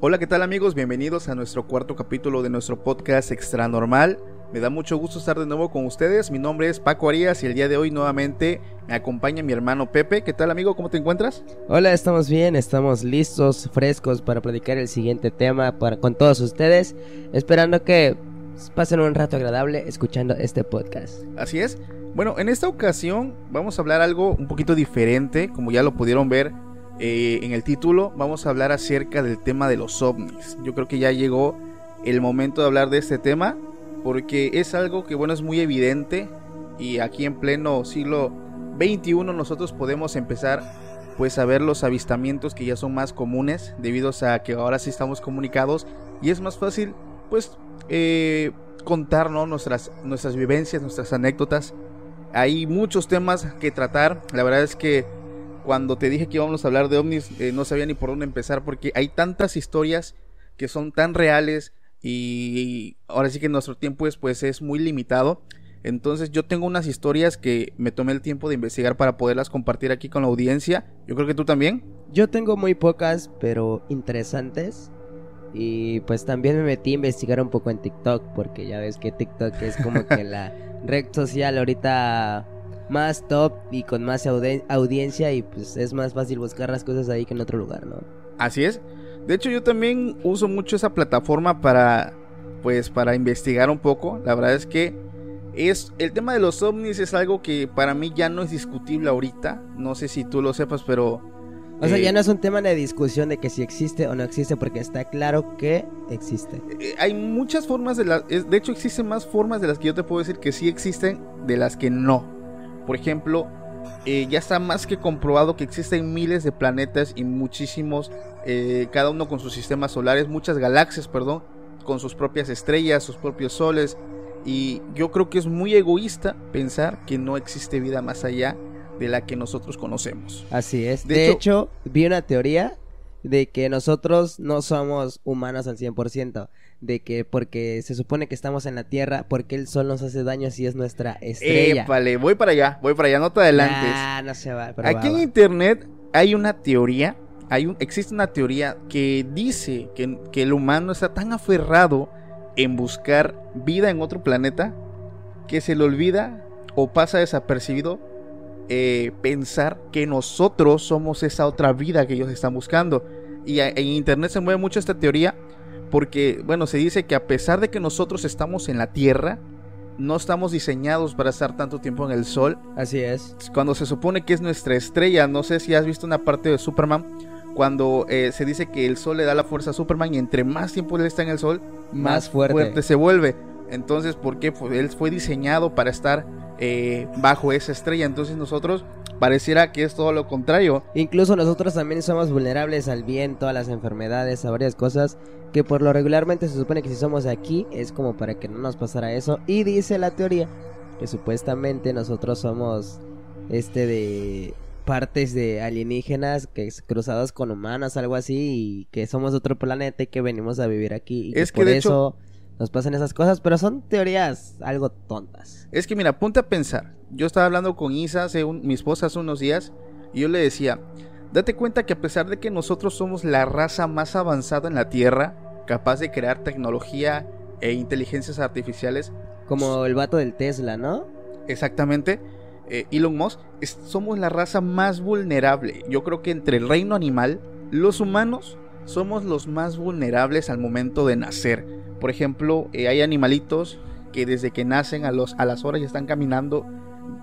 Hola, ¿qué tal amigos? Bienvenidos a nuestro cuarto capítulo de nuestro podcast Extra Normal. Me da mucho gusto estar de nuevo con ustedes. Mi nombre es Paco Arias y el día de hoy nuevamente me acompaña mi hermano Pepe. ¿Qué tal amigo? ¿Cómo te encuentras? Hola, estamos bien, estamos listos, frescos para platicar el siguiente tema para, con todos ustedes, esperando que pasen un rato agradable escuchando este podcast. Así es. Bueno, en esta ocasión vamos a hablar algo un poquito diferente, como ya lo pudieron ver eh, en el título, vamos a hablar acerca del tema de los ovnis. Yo creo que ya llegó el momento de hablar de este tema, porque es algo que bueno es muy evidente y aquí en pleno siglo XXI nosotros podemos empezar pues a ver los avistamientos que ya son más comunes debido a que ahora sí estamos comunicados y es más fácil pues eh, contar ¿no? nuestras, nuestras vivencias, nuestras anécdotas. Hay muchos temas que tratar. La verdad es que cuando te dije que íbamos a hablar de ovnis, eh, no sabía ni por dónde empezar porque hay tantas historias que son tan reales y ahora sí que nuestro tiempo es, pues, es muy limitado. Entonces yo tengo unas historias que me tomé el tiempo de investigar para poderlas compartir aquí con la audiencia. Yo creo que tú también. Yo tengo muy pocas, pero interesantes. Y pues también me metí a investigar un poco en TikTok, porque ya ves que TikTok es como que la red social ahorita más top y con más audi- audiencia y pues es más fácil buscar las cosas ahí que en otro lugar, ¿no? Así es. De hecho, yo también uso mucho esa plataforma para, pues, para investigar un poco. La verdad es que es el tema de los ovnis es algo que para mí ya no es discutible ahorita. No sé si tú lo sepas, pero O sea, eh, ya no es un tema de discusión de que si existe o no existe, porque está claro que existe. eh, hay muchas formas de las. De hecho, existen más formas de las que yo te puedo decir que sí existen de las que no. Por ejemplo, eh, ya está más que comprobado que existen miles de planetas y muchísimos, eh, cada uno con sus sistemas solares, muchas galaxias, perdón, con sus propias estrellas, sus propios soles. Y yo creo que es muy egoísta pensar que no existe vida más allá de la que nosotros conocemos. Así es. De De, hecho- hecho, vi una teoría de que nosotros no somos humanos al 100%. De que porque se supone que estamos en la Tierra, porque el Sol nos hace daño si es nuestra estrella. Épale, voy para allá, voy para allá, no te adelantes. Ah, no se va. pero Aquí va, en va. internet hay una teoría, hay un, existe una teoría que dice que, que el humano está tan aferrado en buscar vida en otro planeta que se le olvida o pasa desapercibido eh, pensar que nosotros somos esa otra vida que ellos están buscando. Y en internet se mueve mucho esta teoría porque, bueno, se dice que a pesar de que nosotros estamos en la Tierra, no estamos diseñados para estar tanto tiempo en el Sol Así es. cuando se supone que es nuestra estrella. No sé si has visto una parte de Superman. Cuando eh, se dice que el sol le da la fuerza a Superman y entre más tiempo él está en el sol, Más fuerte. se vuelve. Entonces, ¿por qué? Pues él fue diseñado para estar eh, bajo esa estrella. Entonces nosotros pareciera que es todo lo contrario. Incluso nosotros también somos vulnerables al viento, a las enfermedades, a varias cosas que por lo regularmente se supone que si somos aquí es como para que no nos pasara eso. Y dice la teoría que supuestamente nosotros somos este de partes de alienígenas que es cruzados con humanos, algo así, y que somos de otro planeta y que venimos a vivir aquí. Y Es que por de eso nos pasan esas cosas, pero son teorías algo tontas. Es que mira, ponte a pensar. Yo estaba hablando con Isa, hace un- mi esposa, hace unos días, y yo le decía, date cuenta que a pesar de que nosotros somos la raza más avanzada en la Tierra, capaz de crear tecnología e inteligencias artificiales, Como el vato del Tesla, ¿no? exactamente, eh, Elon Musk, es- somos la raza más vulnerable. Yo creo que entre el reino animal, los humanos somos los más vulnerables al momento de nacer. Por ejemplo, eh, hay animalitos que desde que nacen a, los, a las horas ya están caminando.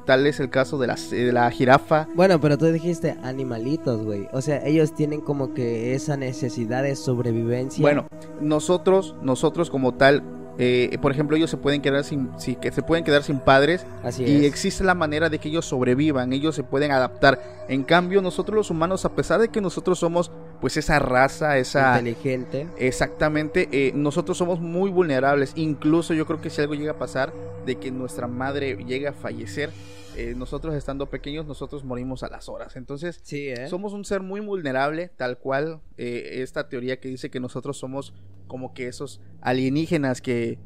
Tal es el caso de la, de la jirafa. Bueno, pero tú dijiste animalitos, güey. O sea, ellos tienen como que esa necesidad de sobrevivencia. Bueno, nosotros, nosotros como tal, eh, por ejemplo, ellos se pueden quedar sin, sí, que se pueden quedar sin padres así y es. existe la manera de que ellos sobrevivan, ellos se pueden adaptar. En cambio, nosotros los humanos, a pesar de que nosotros somos, pues esa raza, esa inteligente. exactamente, eh, nosotros somos muy vulnerables. Incluso yo creo que si algo llega a pasar de que nuestra madre llegue a fallecer, eh, nosotros estando pequeños, nosotros morimos a las horas. Entonces, Sí, ¿eh? somos un ser muy vulnerable, tal cual eh, esta teoría que dice que nosotros somos como que esos alienígenas que,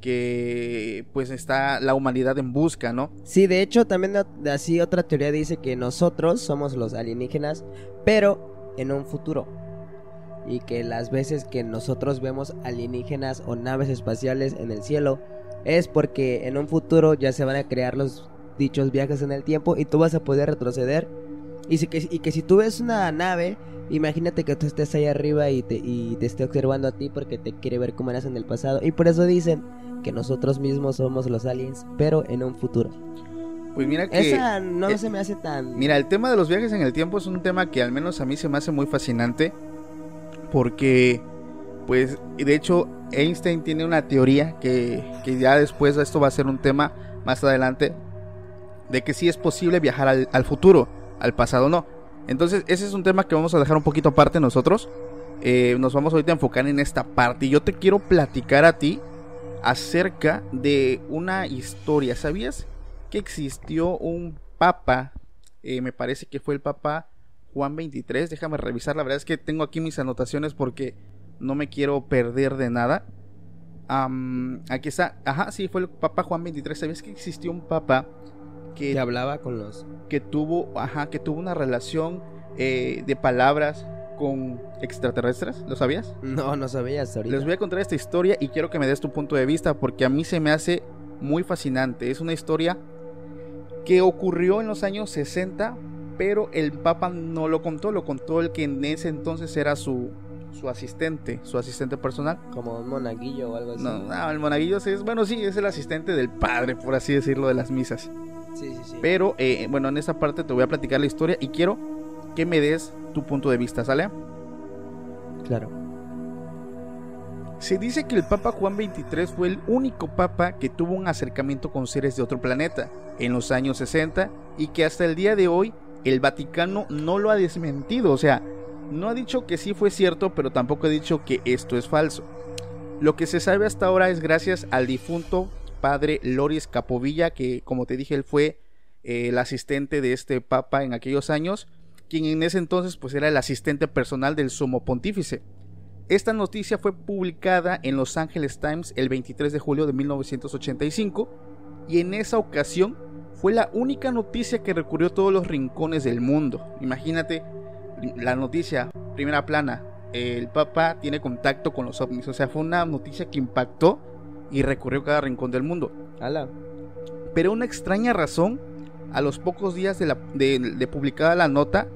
que pues está la humanidad en busca, ¿no? Sí, de hecho, también así otra teoría dice que nosotros somos los alienígenas, pero en un futuro. Y que las veces que nosotros vemos alienígenas o naves espaciales en el cielo es porque en un futuro ya se van a crear los dichos viajes en el tiempo y tú vas a poder retroceder. Y, si, que, y que si tú ves una nave, imagínate que tú estés ahí arriba y te, y te esté observando a ti porque te quiere ver cómo eras en el pasado. Y por eso dicen que nosotros mismos somos los aliens, pero en un futuro. Pues mira que Esa no eh, se me hace tan. mira, el tema de los viajes en el tiempo es un tema que al menos a mí se me hace muy fascinante porque pues de hecho Einstein tiene una teoría que, que ya después esto va a ser un tema más adelante de que sí es posible viajar al, futuro, al pasado no. Entonces ese es un tema que vamos a dejar un poquito aparte nosotros. Eh, nos vamos ahorita a enfocar en esta parte y yo te quiero platicar a ti acerca de una historia. ¿Sabías que existió un papa? Eh, me parece que fue el papa Juan 23. Déjame revisar. La verdad es que tengo aquí mis anotaciones porque no me quiero perder de nada. Aquí está. Ajá, sí, fue el papa Juan 23. ¿Sabías que existió un papa que, Que hablaba con los. que tuvo, ajá, que tuvo una relación eh, de palabras con extraterrestres? ¿Lo sabías? No, no sabías ahorita. Les voy a contar esta historia y quiero que me des tu punto de vista porque a mí se me hace muy fascinante. Es una historia que ocurrió en los años 60, pero el Papa no lo contó, lo contó el que en ese entonces era su, su asistente, su asistente personal. Como un monaguillo o algo así. No, no, el monaguillo es, bueno, sí, es el asistente del padre, por así decirlo, de las misas. Sí, sí, sí. Pero, eh, bueno, en esta parte te voy a platicar la historia y quiero que me des tu punto de vista, ¿sale? Claro. Se dice que el Papa Juan XXIII fue el único papa que tuvo un acercamiento con seres de otro planeta en los años 60 y que hasta el día de hoy el Vaticano no lo ha desmentido, o sea, no ha dicho que sí fue cierto, pero tampoco ha dicho que esto es falso. Lo que se sabe hasta ahora es gracias al difunto padre Loris Capovilla, que como te dije, él fue eh, el asistente de este papa en aquellos años, quien en ese entonces pues era el asistente personal del sumo pontífice. Esta noticia fue publicada en Los Angeles Times el 23 de julio de 1985 y en esa ocasión fue la única noticia que recurrió a todos los rincones del mundo. Imagínate la noticia, primera plana, el Papa tiene contacto con los ovnis, o sea, fue una noticia que impactó y recurrió a cada rincón del mundo. Ala. Pero una extraña razón, a los pocos días de, la, de, de publicada la nota,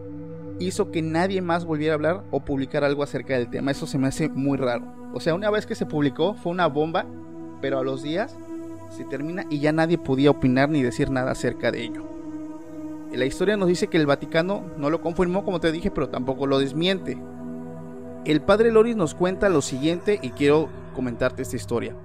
hizo que nadie más volviera a hablar o publicar algo acerca del tema. Eso se me hace muy raro. O sea, una vez que se publicó fue una bomba, pero a los días se termina y ya nadie podía opinar ni decir nada acerca de ello. La historia nos dice que el Vaticano no lo confirmó, como te dije, pero tampoco lo desmiente. El padre Loris nos cuenta lo siguiente y quiero comentarte esta historia.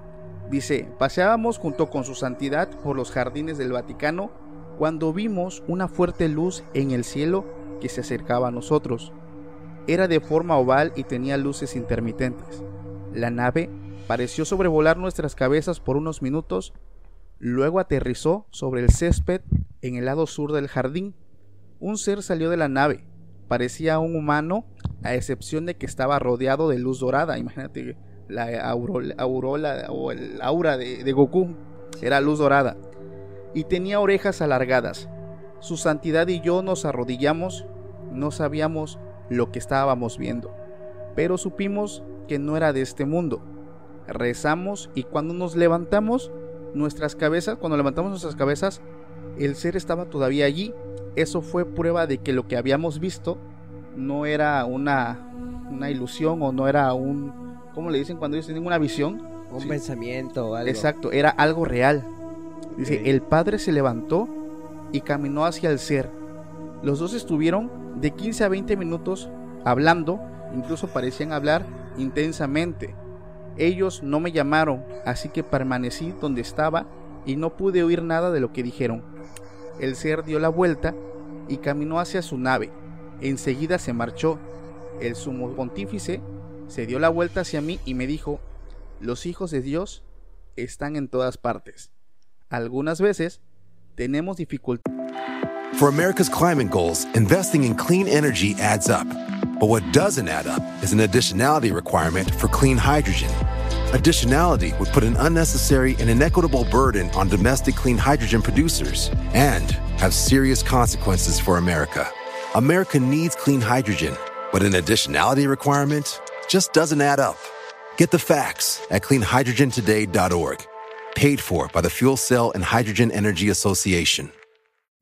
Dice, paseábamos junto con su santidad por los jardines del Vaticano cuando vimos una fuerte luz en el cielo que se acercaba a nosotros. Era de forma oval y tenía luces intermitentes. La nave pareció sobrevolar nuestras cabezas por unos minutos, luego aterrizó sobre el césped en el lado sur del jardín. Un ser salió de la nave, parecía un humano, a excepción de que estaba rodeado de luz dorada. Imagínate la o el aura de, de Goku, era luz dorada, y tenía orejas alargadas. Su santidad y yo nos arrodillamos, no sabíamos lo que estábamos viendo, pero supimos que no era de este mundo. Rezamos y cuando nos levantamos, nuestras cabezas, cuando levantamos nuestras cabezas, el ser estaba todavía allí. Eso fue prueba de que lo que habíamos visto no era una, una ilusión o no era un, ¿cómo le dicen cuando ellos tienen una visión? Un Sí. pensamiento o algo. Exacto, era algo real. Dice, el padre se levantó y caminó hacia el ser. Los dos estuvieron de 15 a 20 minutos hablando, incluso parecían hablar intensamente. Ellos no me llamaron, así que permanecí donde estaba y no pude oír nada de lo que dijeron. El ser dio la vuelta y caminó hacia su nave. Enseguida se marchó. El sumo pontífice se dio la vuelta hacia mí y me dijo, los hijos de Dios están en todas partes. Algunas veces tenemos dificultad. For America's climate goals, investing in clean energy adds up. But what doesn't add up is an additionality requirement for clean hydrogen. Additionality would put an unnecessary and inequitable burden on domestic clean hydrogen producers and have serious consequences for America. America needs clean hydrogen, but an additionality requirement just doesn't add up. Get the facts at cleanhydrogentoday.org. Paid for by the Fuel Cell and Hydrogen Energy Association.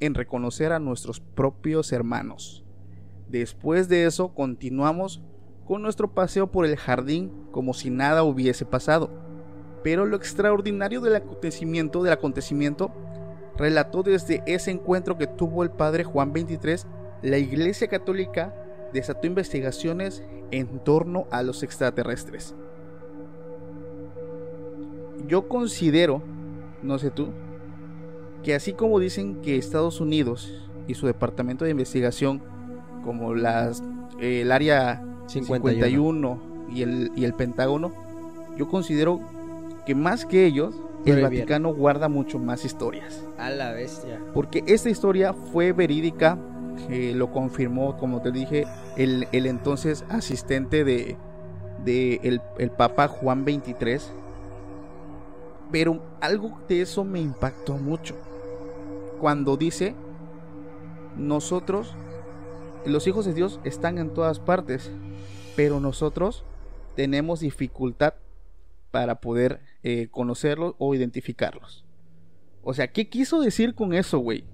En reconocer a nuestros propios hermanos. Después de eso continuamos con nuestro paseo por el jardín como si nada hubiese pasado. Pero lo extraordinario del acontecimiento, del acontecimiento relató desde ese encuentro que tuvo el padre Juan 23, la Iglesia Católica desató investigaciones en torno a los extraterrestres. Yo considero, no sé tú, que así como dicen que Estados Unidos y su departamento de investigación, como las, eh, el área 51. 51 y el, y el Pentágono, yo considero que más que ellos, el. Vaticano guarda mucho más historias. A la bestia. Porque esta historia fue verídica, eh, lo confirmó, como te dije, el, el entonces asistente de, de el, el Papa Juan 23. Pero algo de eso me impactó mucho. Cuando dice, nosotros, los hijos de Dios están en todas partes, pero nosotros tenemos dificultad para poder eh, conocerlos o identificarlos. O sea, ¿qué quiso decir con eso, güey?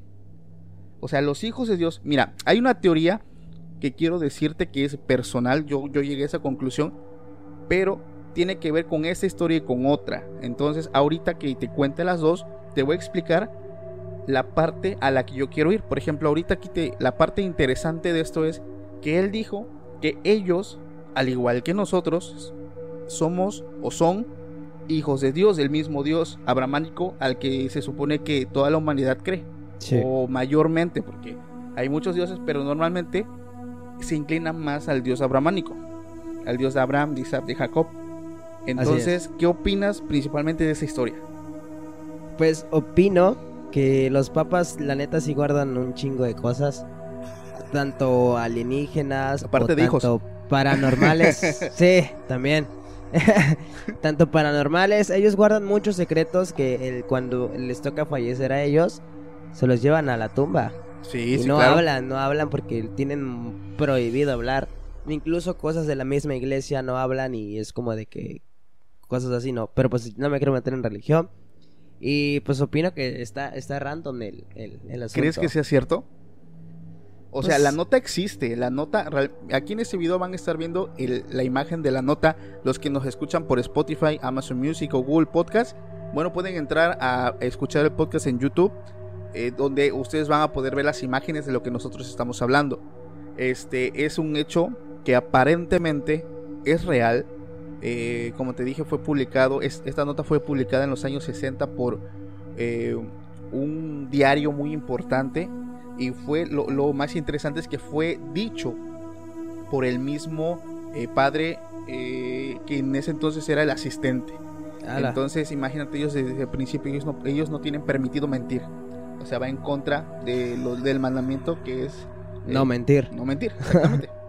O sea, los hijos de Dios. Mira, hay una teoría que quiero decirte que es personal. Yo, yo llegué a esa conclusión. Pero tiene que ver con esta historia y con otra. Entonces, ahorita que te cuente las dos, te voy a explicar la parte a la que yo quiero ir. Por ejemplo, ahorita aquí te, la parte interesante de esto es que él dijo que ellos, al igual que nosotros, somos o son hijos de Dios, del mismo Dios abramánico al que se supone que toda la humanidad cree. Sí. O mayormente, porque hay muchos dioses, pero normalmente se inclinan más al Dios abramánico, al Dios de Abraham, de Isaac, de Jacob. Entonces, ¿qué opinas principalmente de esa historia? Pues opino que los papas, la neta, sí guardan un chingo de cosas. Tanto alienígenas. Aparte o de hijos. tanto Paranormales. sí, también. tanto paranormales. Ellos guardan muchos secretos que el, cuando les toca fallecer a ellos, se los llevan a la tumba. Sí, y sí, no claro. hablan, no hablan porque tienen prohibido hablar. Incluso cosas de la misma iglesia no hablan y es como de que cosas así no. Pero pues no me quiero meter en religión. Y pues opino que está, está random el, el, el asunto. ¿Crees que sea cierto? O sea, Pues- la nota existe, la nota, aquí en este video van a estar viendo el- la imagen de la nota, los que nos escuchan por Spotify, Amazon Music o Google Podcast, bueno, pueden entrar a escuchar el podcast en YouTube, eh, donde ustedes van a poder ver las imágenes de lo que nosotros estamos hablando. Este es un hecho que aparentemente es real, eh, como te dije, fue publicado, es- esta nota fue publicada en los años 60 por eh, un diario muy importante y fue lo, lo más interesante es que fue dicho por el mismo eh, padre eh, que en ese entonces era el asistente. Ala. Entonces imagínate ellos desde el principio, ellos no, ellos no tienen permitido mentir. O sea, va en contra de lo, del mandamiento que es... eh, No mentir. no mentir, exactamente.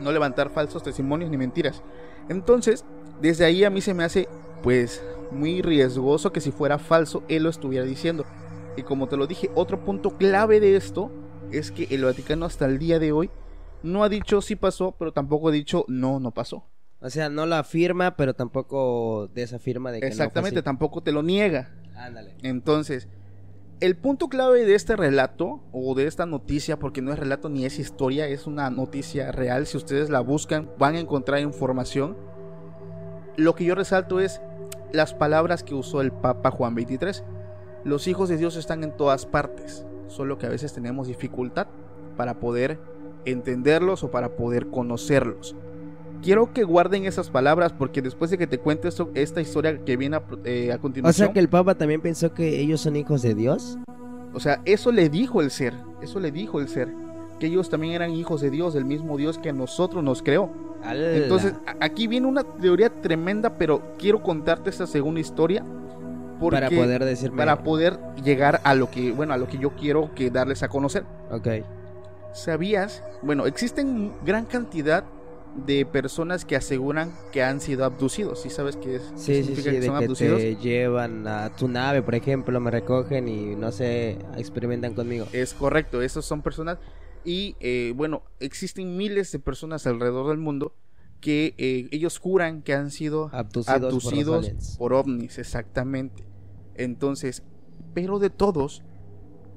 no levantar falsos testimonios ni mentiras. Entonces, desde ahí a mí se me hace, pues, muy riesgoso que si fuera falso, él lo estuviera diciendo. Y como te lo dije, otro punto clave de esto es que el Vaticano hasta el día de hoy no ha dicho sí pasó, pero tampoco ha dicho no, no pasó. O sea, no lo afirma, pero tampoco desafirma de que Exactamente, no fue tampoco te lo niega. Ándale. Entonces, el punto clave de este relato o de esta noticia, porque no es relato ni es historia, es una noticia real, si ustedes la buscan van a encontrar información. Lo que yo resalto es las palabras que usó el Papa Juan 23. Los hijos de Dios están en todas partes, solo que a veces tenemos dificultad para poder entenderlos o para poder conocerlos. Quiero que guarden esas palabras porque después de que te cuente esto, esta historia que viene a, eh, a O continuación, sea que el Papa también pensó que ellos son hijos de Dios. o sea, eso le dijo el ser, eso le dijo el ser, que ellos también eran hijos de Dios, del mismo Dios que a nosotros nos creó. Entonces, aquí viene una teoría tremenda, pero quiero contarte esta segunda historia porque- para poder decirme. para poder llegar a lo que, bueno, a lo que yo quiero que darles a conocer. Ok. ¿Sabías? Bueno, existen gran cantidad de personas que aseguran que han sido abducidos. ¿Sí sabes qué es? Sí, sí, significa sí, que de son que abducidos? te llevan a tu nave, por ejemplo, me recogen y no sé, experimentan conmigo. Es correcto, esas son personas y eh, bueno, existen miles de personas alrededor del mundo que eh, ellos juran que han sido Abducidos, por abducidos por ovnis, exactamente. Entonces, pero de todos,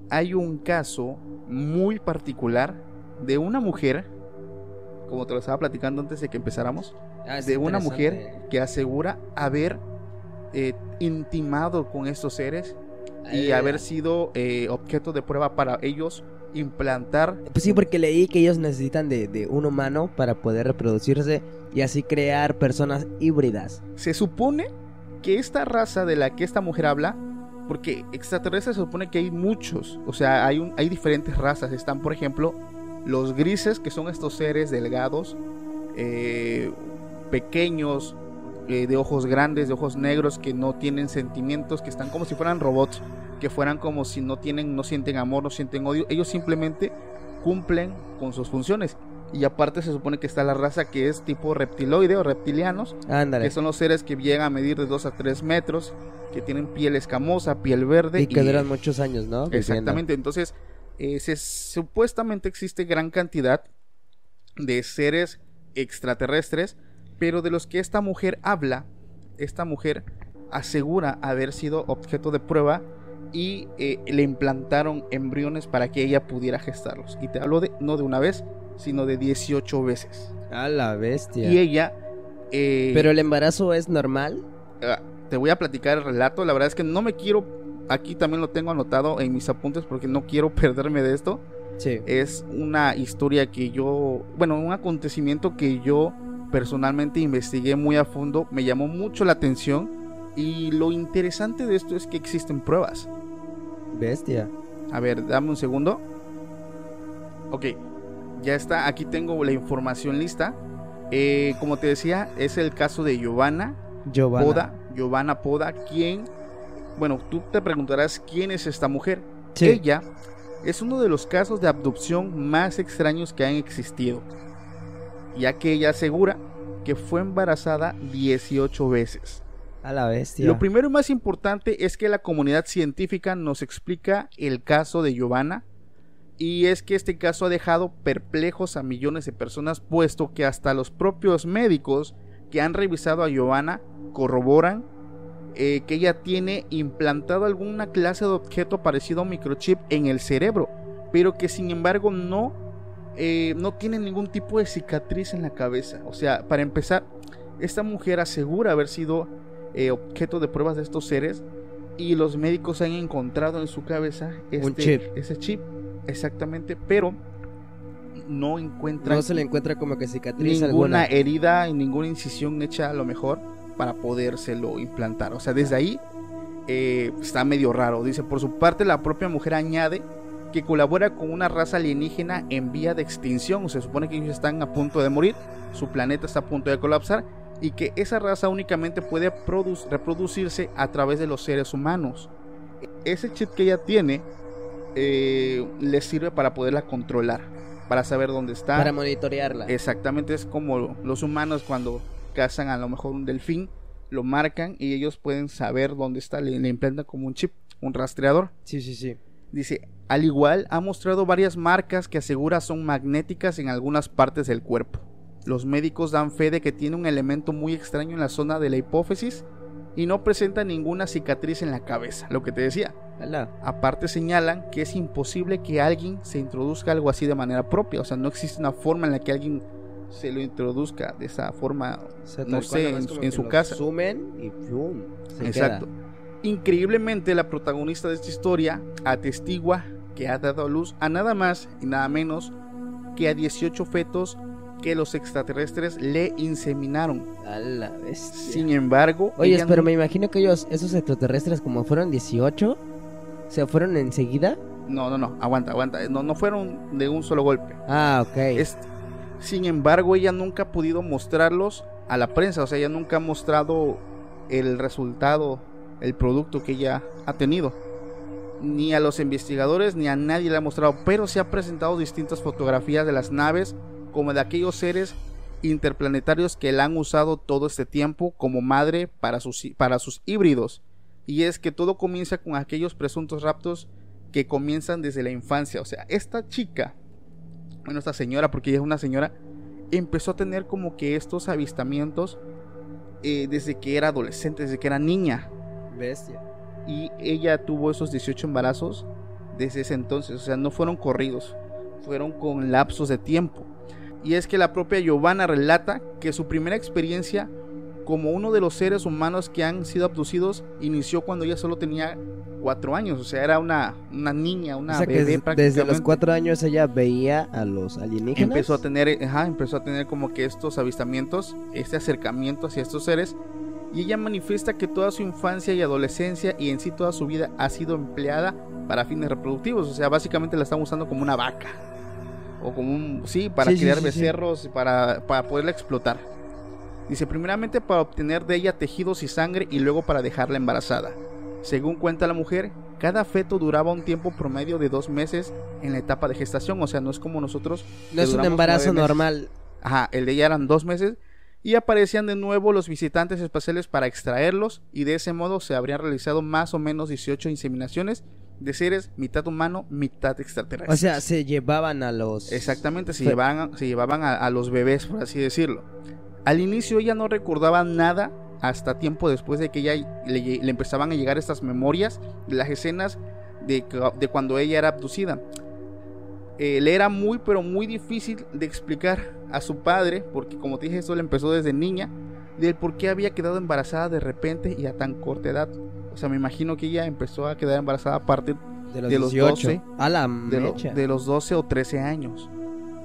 hay un caso muy particular de una mujer, como te lo estaba platicando antes de que empezáramos, Ah, de una mujer que asegura haber eh, intimado con estos seres y Ah. haber sido eh, objeto de prueba para ellos implantar Pues sí, porque leí que ellos necesitan de, de un humano para poder reproducirse y así crear personas híbridas. se supone que esta raza de la que esta mujer habla porque extraterrestres se supone que hay muchos o sea hay un, hay diferentes razas están por ejemplo los grises que son estos seres delgados eh, pequeños eh, de ojos grandes de ojos negros que no tienen sentimientos que están como si fueran robots que fueran como si no tienen no sienten amor no sienten odio ellos simplemente cumplen con sus funciones y aparte se supone que está la raza que es tipo reptiloide o reptilianos Ándale. que son los seres que llegan a medir de 2 a 3 metros, que tienen piel escamosa, piel verde. Y que duran muchos años, ¿no? Viviendo. Exactamente, entonces eh, se- supuestamente existe gran cantidad de seres extraterrestres, pero de los que esta mujer habla, esta mujer asegura haber sido objeto de prueba y eh, le implantaron embriones para que ella pudiera gestarlos. Y te hablo de no de una vez, sino de 18 veces. A la bestia. Y ella... eh, Pero el embarazo es normal. Ah, te voy a platicar el relato. La verdad es que no me quiero. Aquí también lo tengo anotado en mis apuntes porque no quiero perderme de esto. Sí. Es una historia que yo. Bueno, un acontecimiento que yo personalmente investigué muy a fondo. Me llamó mucho la atención. Y lo interesante de esto es que existen pruebas. Bestia. A ver, dame un segundo. Ok, ya está. Aquí tengo la información lista. Eh, como te decía, es el caso de Giovanna. Giovanna. Poda, Giovanna Poda, quien, bueno, tú te preguntarás quién es esta mujer. Sí. Ella es uno de los casos de abducción más extraños que han existido, ya que ella asegura que fue embarazada 18 veces. A la bestia. Lo primero y más importante es que la comunidad científica nos explica el caso de Giovanna y es que este caso ha dejado perplejos a millones de personas puesto que hasta los propios médicos que han revisado a Giovanna corroboran eh, que ella tiene implantado alguna clase de objeto parecido a un microchip en el cerebro, pero que sin embargo no, eh, no tiene ningún tipo de cicatriz en la cabeza. O sea, para empezar, esta mujer asegura haber sido eh, objeto de pruebas de estos seres y los médicos han encontrado en su cabeza este, chip. ese chip, exactamente, pero no encuentran No se le encuentra como que cicatriz ninguna alguna. herida y ninguna incisión hecha a lo mejor para podérselo implantar. O sea, desde ahí eh, está medio raro. Dice, por su parte, la propia mujer añade que colabora con una raza alienígena en vía de extinción. Se supone que ellos están a punto de morir, su planeta está a punto de colapsar y que esa raza únicamente puede produ- reproducirse a través de los seres humanos. Ese chip que ella tiene eh, les sirve para poderla controlar, para saber dónde está. Para monitorearla. Exactamente, es como los humanos cuando cazan a lo mejor un delfín, lo marcan y ellos pueden saber dónde está, le, le implantan como un chip, un rastreador. Sí, sí, sí. Dice, al igual ha mostrado varias marcas que asegura son magnéticas en algunas partes del cuerpo. Los médicos dan fe de que tiene un elemento muy extraño en la zona de la hipófisis y no presenta ninguna cicatriz en la cabeza, lo que te decía. Aparte señalan que es imposible que alguien se introduzca algo así de manera propia, o sea, no existe una forma en la que alguien se lo introduzca de esa forma, no sé, en, su casa. Sumen y se Exacto. queda. Increíblemente, la protagonista de esta historia atestigua que ha dado a luz a nada más y nada menos que a 18 fetos que los extraterrestres le inseminaron. A la bestia. Sin embargo, Oye, pero no- me imagino que ellos, esos extraterrestres, como fueron 18, se fueron enseguida. no, no, no, aguanta, aguanta, no, no fueron de un solo golpe. Ah, ok. Es- sin embargo, ella nunca ha podido mostrarlos a la prensa, o sea, ella nunca ha mostrado el resultado, el producto que ella ha tenido. Ni a los investigadores ni a nadie le ha mostrado, pero se ha presentado distintas fotografías de las naves como de aquellos seres interplanetarios que la han usado todo este tiempo como madre para sus, para sus híbridos. Y es que todo comienza con aquellos presuntos raptos que comienzan desde la infancia. O sea, esta chica, bueno, esta señora, porque ella es una señora, empezó a tener como que estos avistamientos eh, desde que era adolescente, desde que era niña. Bestia. Y ella tuvo esos 18 embarazos desde ese entonces. O sea, no fueron corridos, fueron con lapsos de tiempo. Y es que la propia Giovanna relata que su primera experiencia como uno de los seres humanos que han sido abducidos inició cuando ella solo tenía cuatro años. O sea, era una, una niña, una o sea que bebé des- desde los cuatro años ella veía a los alienígenas. empezó a tener, ajá, empezó a tener como que estos avistamientos, este acercamiento hacia estos seres. Y ella manifiesta que toda su infancia y adolescencia y en sí toda su vida ha sido empleada para fines reproductivos. O sea, básicamente la están usando como una vaca. O como un, sí, para sí, criar sí, sí. becerros, Para, para poderla explotar. Dice, primeramente para obtener de ella tejidos y sangre y luego para dejarla embarazada. Según cuenta la mujer, cada feto duraba un tiempo promedio de dos meses en la etapa de gestación. O sea, no es como nosotros no es un embarazo normal. Ajá, el de ella eran dos meses. Y aparecían de nuevo los visitantes espaciales para extraerlos. Y de ese modo se habrían realizado más o menos 18 inseminaciones de seres mitad humano, mitad extraterrestre. O sea, se llevaban a los. Exactamente, se Fe- llevaban, se llevaban a, a los bebés, por así decirlo. Al inicio ella no recordaba nada hasta tiempo después de que ella le, empezaban a llegar estas memorias de las escenas de, cu- de cuando ella era abducida. Eh, le era muy pero muy difícil de explicar a su padre, porque como te dije, esto le empezó desde niña, del por qué había quedado embarazada de repente y a tan corta edad. O sea, me imagino que ella empezó a quedar embarazada a partir de los, de los 18. 12, A la de, lo- mecha. de los 12 o 13 años.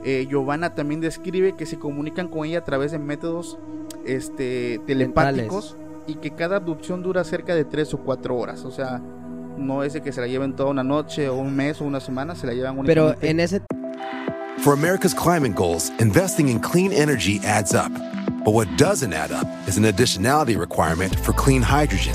Eh, Giovanna también describe que se comunican con ella a través de métodos este, telepáticos y que cada abducción dura cerca de 3 o 4 horas. O sea, no es de que se la lleven toda una noche o un mes o una semana, se la llevan Pero únicamente. en ese For America's climate goals, investing in clean energy adds up. But what doesn't add up is an additionality requirement for clean hydrogen.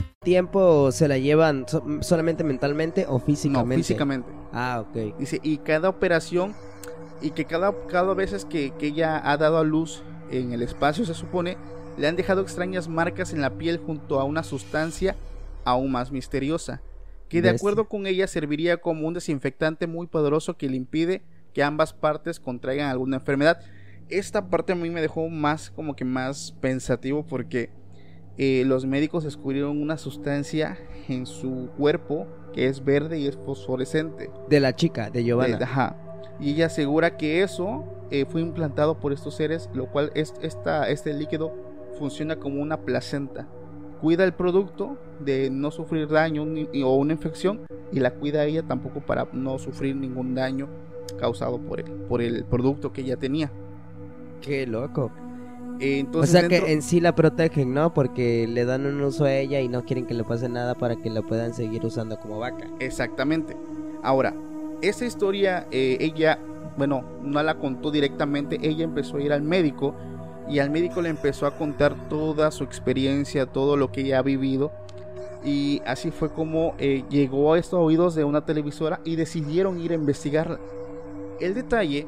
Tiempo se la llevan so- solamente mentalmente o no, físicamente. físicamente. Ah, ok. Dice, y cada operación y que cada, cada vez que, que ella ha dado a luz en el espacio, se supone, le han dejado extrañas marcas en la piel junto a una sustancia aún más misteriosa, que de acuerdo con ella serviría como un desinfectante muy poderoso que le impide que ambas partes contraigan alguna enfermedad. Esta parte a mí me dejó más como que más pensativo porque eh, los médicos descubrieron una sustancia en su cuerpo que es verde y es fosforescente. De la chica, de Giovanna. Eh, ajá. Y ella asegura que eso eh, fue implantado por estos seres, lo cual es, esta, este líquido funciona como una placenta. Cuida el producto de no sufrir daño ni- o una infección y la cuida ella tampoco para no sufrir ningún daño causado por el, por el producto que ella tenía. Qué loco. O sea dentro- que en sí la protegen, ¿no? Porque le dan un uso a ella y no quieren que le pase nada para que la puedan seguir usando como vaca. Exactamente. Ahora, esa historia eh, ella, bueno, no la contó directamente, ella empezó a ir al médico y al médico le empezó a contar toda su experiencia, todo lo que ella ha vivido. Y así fue como eh, llegó a estos oídos de una televisora y decidieron ir a investigarla. El detalle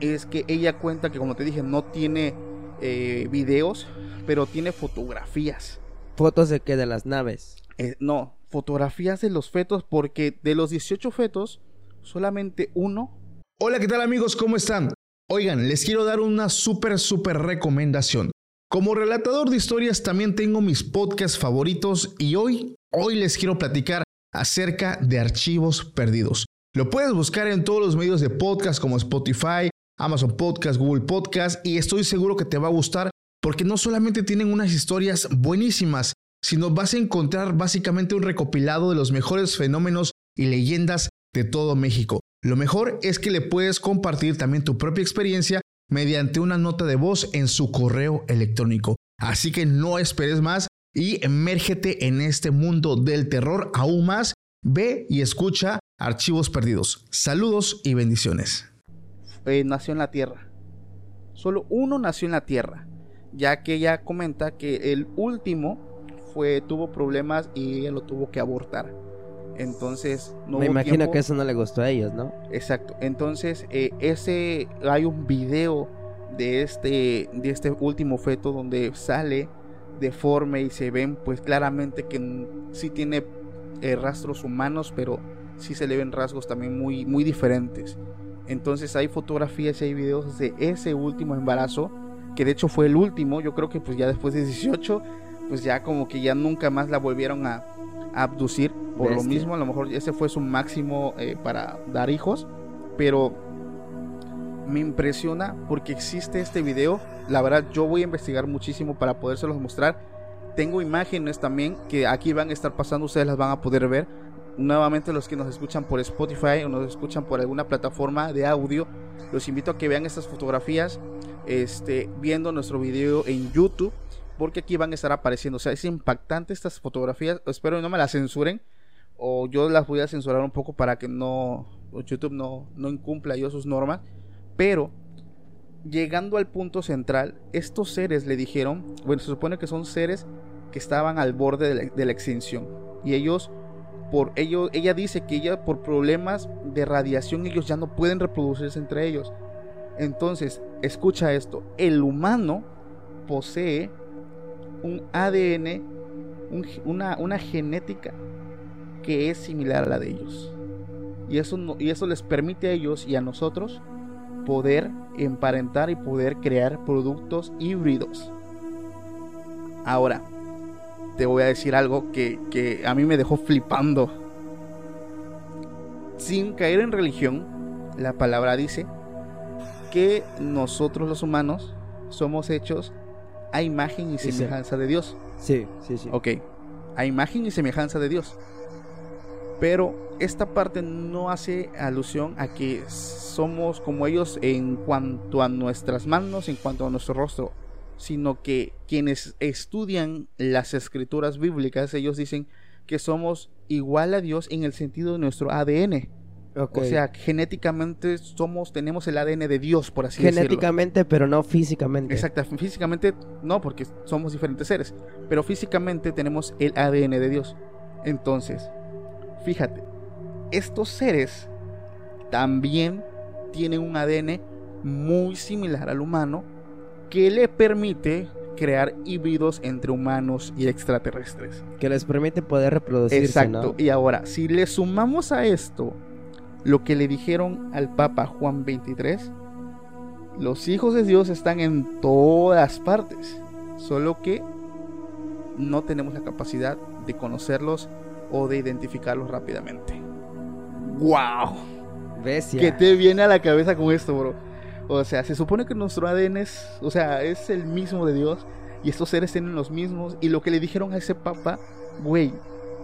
es que ella cuenta que, como te dije, no tiene eh, videos, pero tiene fotografías. Fotos de que de las naves. Eh, no, fotografías de los fetos porque de los 18 fetos, solamente uno... Hola, ¿qué tal amigos? ¿Cómo están? Oigan, les quiero dar una súper, súper recomendación. Como relatador de historias también tengo mis podcasts favoritos y hoy, hoy les quiero platicar acerca de archivos perdidos. Lo puedes buscar en todos los medios de podcast como Spotify, Amazon Podcast, Google Podcast y estoy seguro que te va a gustar porque no solamente tienen unas historias buenísimas, sino vas a encontrar básicamente un recopilado de los mejores fenómenos y leyendas de todo México. Lo mejor es que le puedes compartir también tu propia experiencia mediante una nota de voz en su correo electrónico. Así que no esperes más y emérgete en este mundo del terror aún más. Ve y escucha Archivos Perdidos. Saludos y bendiciones. Eh, nació en la tierra. Solo uno nació en la tierra, ya que ella comenta que el último fue tuvo problemas y ella lo tuvo que abortar. Entonces, no Me hubo imagino tiempo- que eso no le gustó a ellos, ¿no? Exacto. Entonces, eh, ese hay un video de este de este último feto donde sale deforme y se ven pues claramente que sí tiene eh, rastros humanos, pero sí se le ven rasgos también muy muy diferentes. Entonces, hay fotografías y hay videos de ese último embarazo, que de hecho fue el último, yo creo que pues ya después de 18 pues ya como que ya nunca más la volvieron a, a abducir. Por lo mismo a lo mejor ese fue su máximo eh, para dar hijos pero me impresiona porque existe este video. La verdad yo voy a investigar muchísimo para podérselos mostrar. Tengo imágenes también que aquí van a estar pasando ustedes las van a poder ver nuevamente los que nos escuchan por Spotify o nos escuchan por alguna plataforma de audio los invito a que vean estas fotografías este, viendo nuestro video en YouTube porque aquí van a estar apareciendo. O sea, es impactante estas fotografías. Espero que no me las censuren. O yo las voy a censurar un poco para que no. YouTube no, no incumpla yo sus normas. Pero. Llegando al punto central, estos seres le dijeron, bueno, se supone que son seres que estaban al borde de la, de la extinción. Y ellos, por ello, ella dice que ella por problemas de radiación, ellos ya no pueden reproducirse entre ellos. Entonces, escucha esto, el humano posee un ADN, un- una, una genética que es similar a la de ellos. Y eso, y eso les permite a ellos y a nosotros poder emparentar y poder crear productos híbridos. Ahora, te voy a decir algo que, que a mí me dejó flipando. Sin caer en religión, la palabra dice que nosotros los humanos somos hechos a imagen y semejanza de Dios. Sí, sí, sí. Ok, a imagen y semejanza de Dios. Pero esta parte no hace alusión a que somos como ellos en cuanto a nuestras manos, en cuanto a nuestro rostro, sino que quienes estudian las escrituras bíblicas, ellos dicen que somos igual a Dios en el sentido de nuestro ADN. O sea, genéticamente somos, tenemos el ADN de Dios, por así decirlo. Genéticamente, pero no físicamente. Exacto, físicamente no, porque somos diferentes seres, pero físicamente tenemos el ADN de Dios. Entonces, fíjate, estos seres también tienen un ADN muy similar al humano que le permite crear híbridos entre humanos y extraterrestres. Que les permite poder reproducirse, Exacto, ¿no? y ahora, si le sumamos a esto lo que le dijeron al Papa Juan 23, los hijos de Dios están en todas partes, solo que no tenemos la capacidad de conocerlos o de identificarlos rápidamente. ¡Wow! Bestia. ¿Qué te viene a la cabeza con esto, bro? O sea, se supone que nuestro ADN es, o sea, es el mismo de Dios y estos seres tienen los mismos y lo que le dijeron a ese papa, güey,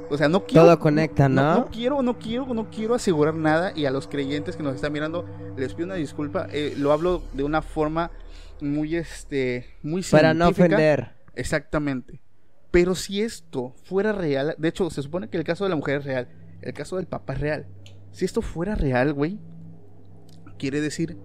o sea, no quiero Todo conecta, ¿no? no quiero, no quiero, no quiero asegurar nada y a los creyentes que nos están mirando les pido una disculpa, eh, lo hablo de una forma muy este, muy Para no ofender. Exactamente. Pero si esto fuera real, de hecho, se supone que el caso de la mujer es real, el caso del papá es real. Si esto fuera real, güey, quiere decir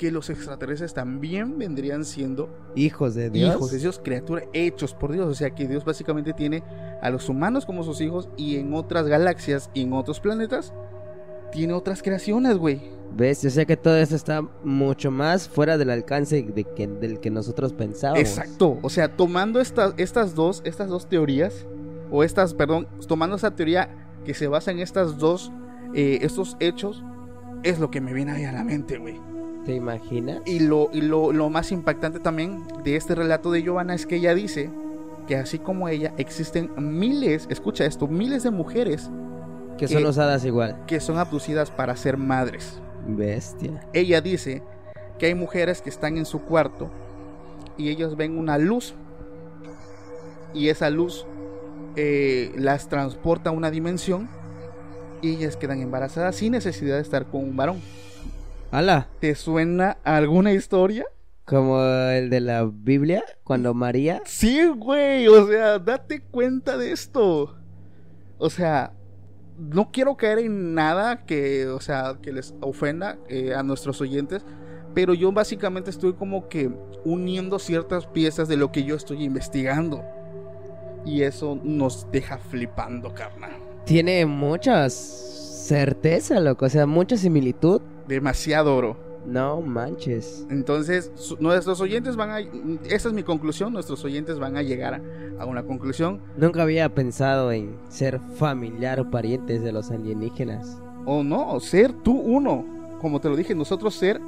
que los extraterrestres también vendrían siendo Hijos de Dios. hijos de Dios, criaturas hechos por Dios. O sea que Dios básicamente tiene a los humanos como sus hijos y en otras galaxias y en otros planetas tiene otras creaciones, güey. Bestia. O sea que todo esto está mucho más fuera del alcance de que, del que nosotros pensábamos. Exacto. O sea, tomando estas, estas dos, estas dos teorías, o estas, perdón, tomando esa teoría que se basa en estas dos, eh, estos hechos, es lo que me viene ahí a la mente, güey. ¿Te imaginas? Y, lo, y lo, lo más impactante también de este relato de Giovanna es que ella dice que así como ella, existen miles, escucha esto, miles de mujeres Que son Eh, usadas igual. que son abducidas para ser madres. Bestia. Ella dice que hay mujeres que están en su cuarto y ellos ven una luz y esa luz eh, las transporta a una dimensión y ellas quedan embarazadas sin necesidad de estar con un varón. ¡Hala! ¿Te suena alguna historia? Como el de la Biblia, cuando María. Sí, güey, o sea, date cuenta de esto. O sea, no quiero caer en nada que, o sea, que les ofenda eh, a nuestros oyentes, pero yo básicamente estoy como que uniendo ciertas piezas de lo que yo estoy investigando. Y eso nos deja flipando, carnal. Tiene mucha certeza, loco. O sea, mucha similitud. Demasiado oro. No manches. Entonces, su- nuestros oyentes van a... Esa es mi conclusión, nuestros oyentes van a llegar a, a una conclusión. Nunca había pensado en ser familiar o parientes de los alienígenas. O no, ser tú uno. Como te lo dije, nosotros ser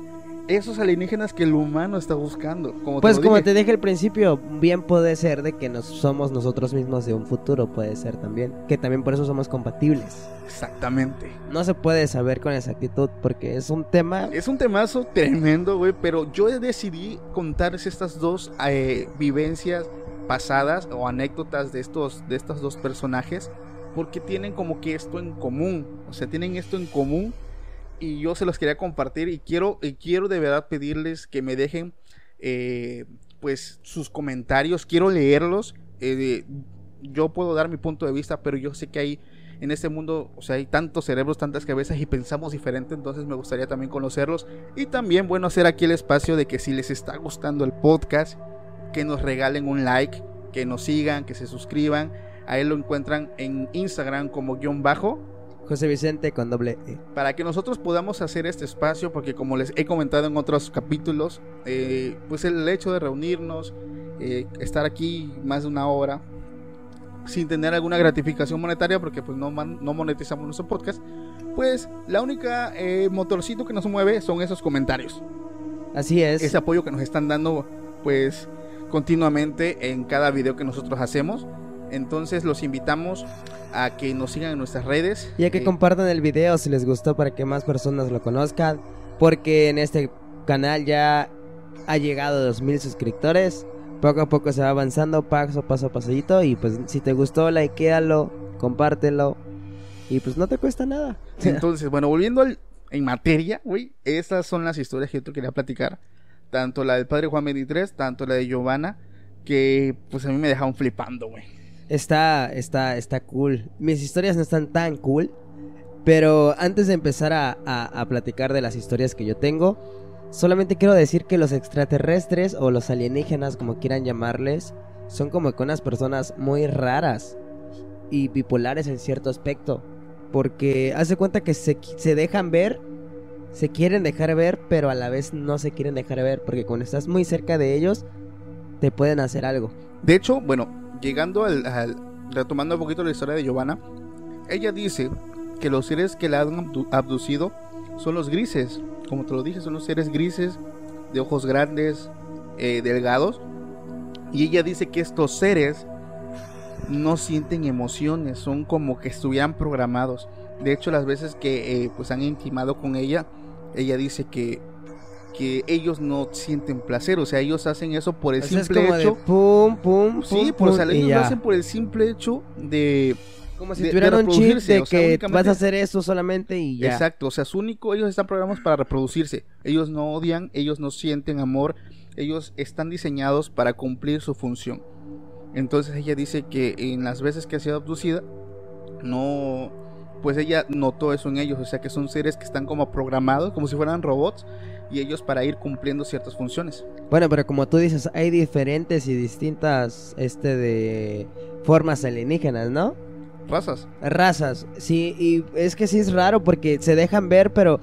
esos alienígenas que el humano está buscando. Como Pues te como dije. te dije al principio, bien puede ser de que nos somos nosotros mismos de un futuro, puede ser también. Que también por eso somos compatibles. Exactamente. No se puede saber con exactitud porque es un tema... Es un temazo tremendo, güey, pero yo decidí contarles estas dos eh, vivencias pasadas o anécdotas de estos, de estos dos personajes porque tienen como que esto en común, o sea, tienen esto en común y yo se los quería compartir y quiero, y quiero de verdad pedirles que me dejen eh, pues sus comentarios, quiero leerlos, eh, yo puedo dar mi punto de vista, pero yo sé que hay en este mundo, o sea, hay tantos cerebros, tantas cabezas y pensamos diferente, entonces me gustaría también conocerlos. Y también, bueno, hacer aquí el espacio de que si les está gustando el podcast, que nos regalen un like, que nos sigan, que se suscriban. A él lo encuentran en Instagram como guion bajo, José Vicente con doble E. para que nosotros podamos hacer este espacio, porque como les he comentado en otros capítulos, eh, pues el hecho de reunirnos, eh, estar aquí más de una hora, sin tener alguna gratificación monetaria, porque pues no, no monetizamos nuestro podcast, pues la única eh, motorcito que nos mueve son esos comentarios, Así es. ese apoyo que nos están dando pues continuamente en cada video que nosotros hacemos. Entonces los invitamos a que nos sigan en nuestras redes. Y a que Eh, compartan el video si les gustó para que más personas lo conozcan. Porque en este canal ya ha llegado a 2000 suscriptores. Poco a poco se va avanzando, paso, paso, pasito. Y pues si te gustó, likealo, compártelo. Y pues no te cuesta nada. Entonces, bueno, volviendo al- en materia, güey, estas son las historias que yo te quería platicar. Tanto la del padre Juan 23, tanto la de Giovanna, que pues a mí me dejaron flipando, güey. Está, está, está cool. Mis historias no están tan cool. Pero antes de empezar a, a- a platicar de las historias que yo tengo, solamente quiero decir que los extraterrestres o los alienígenas, como quieran llamarles, son como que unas personas muy raras y bipolares en cierto aspecto. Porque hace cuenta que se, se dejan ver, se quieren dejar ver, pero a la vez no se quieren dejar ver. Porque cuando estás muy cerca de ellos, te pueden hacer algo. De hecho, bueno, llegando al, retomando un poquito la historia de Giovanna, ella dice que los seres que la han abdu- abducido son los grises. Como te lo dije, son los seres grises, de ojos grandes, eh, delgados. Y ella dice que estos seres no sienten emociones, son como que estuvieran programados. De hecho, las veces que eh, pues han intimado con ella, ella dice que que ellos no sienten placer, o sea, ellos hacen eso por el es simple como de hecho. pum, pum, sí, pum, por, o sea, pum, y ellos lo hím por el simple hecho de Como si de- de tuvieran un chip de o sea, que únicamente- vas a hacer esto solamente y ya. Exacto, o sea, su único, ellos están programados para reproducirse. Ellos no odian, ellos no sienten amor, ellos están diseñados para cumplir su función. Entonces ella dice que en las veces que ha sido abducida, no, pues ella notó eso en ellos, o sea que son seres que están como programados, como si fueran robots, y ellos para ir cumpliendo ciertas funciones. Bueno, pero como tú dices, hay diferentes y distintas, este, de formas alienígenas, ¿no? Razas. Razas, sí, y es que sí es raro porque se dejan ver, pero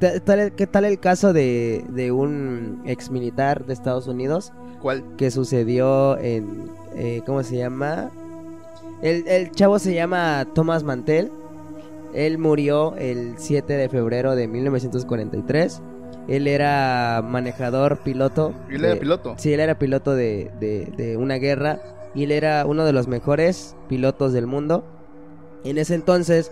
¿qué tal el caso de, de un ex militar de Estados Unidos ¿Cuál? que sucedió en, eh, ¿cómo se llama? El, el chavo se llama Thomas Mantel, él murió el 7 de febrero de 1943, él era manejador, piloto. Él de- era piloto. Sí, él era piloto de, de- de una guerra y él era uno de los mejores pilotos del mundo. En ese entonces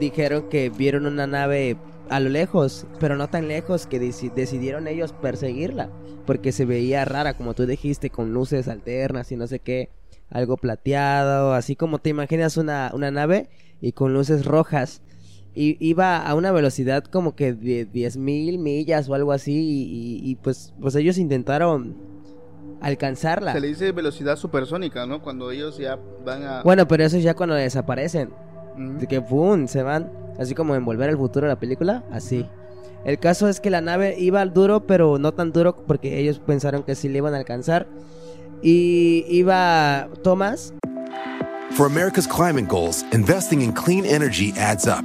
dijeron que vieron una nave a lo lejos, pero no tan lejos que deci- decidieron ellos perseguirla, porque se veía rara, como tú dijiste, con luces alternas y no sé qué, algo plateado, así como te imaginas una, una nave y con luces rojas. Y iba a una velocidad como que de 10.000 millas o algo así y, y- y, pues, pues ellos intentaron alcanzarla. Se le dice velocidad supersónica, ¿no? Cuando ellos ya van a... Bueno, pero eso es ya cuando desaparecen. De que ¡pum! se van. Así como en Volver al Futuro la película. Así. El caso es que la nave iba al duro, pero no tan duro porque ellos pensaron que sí le iban a alcanzar. Y iba Thomas. For America's climate goals, investing in clean energy adds up.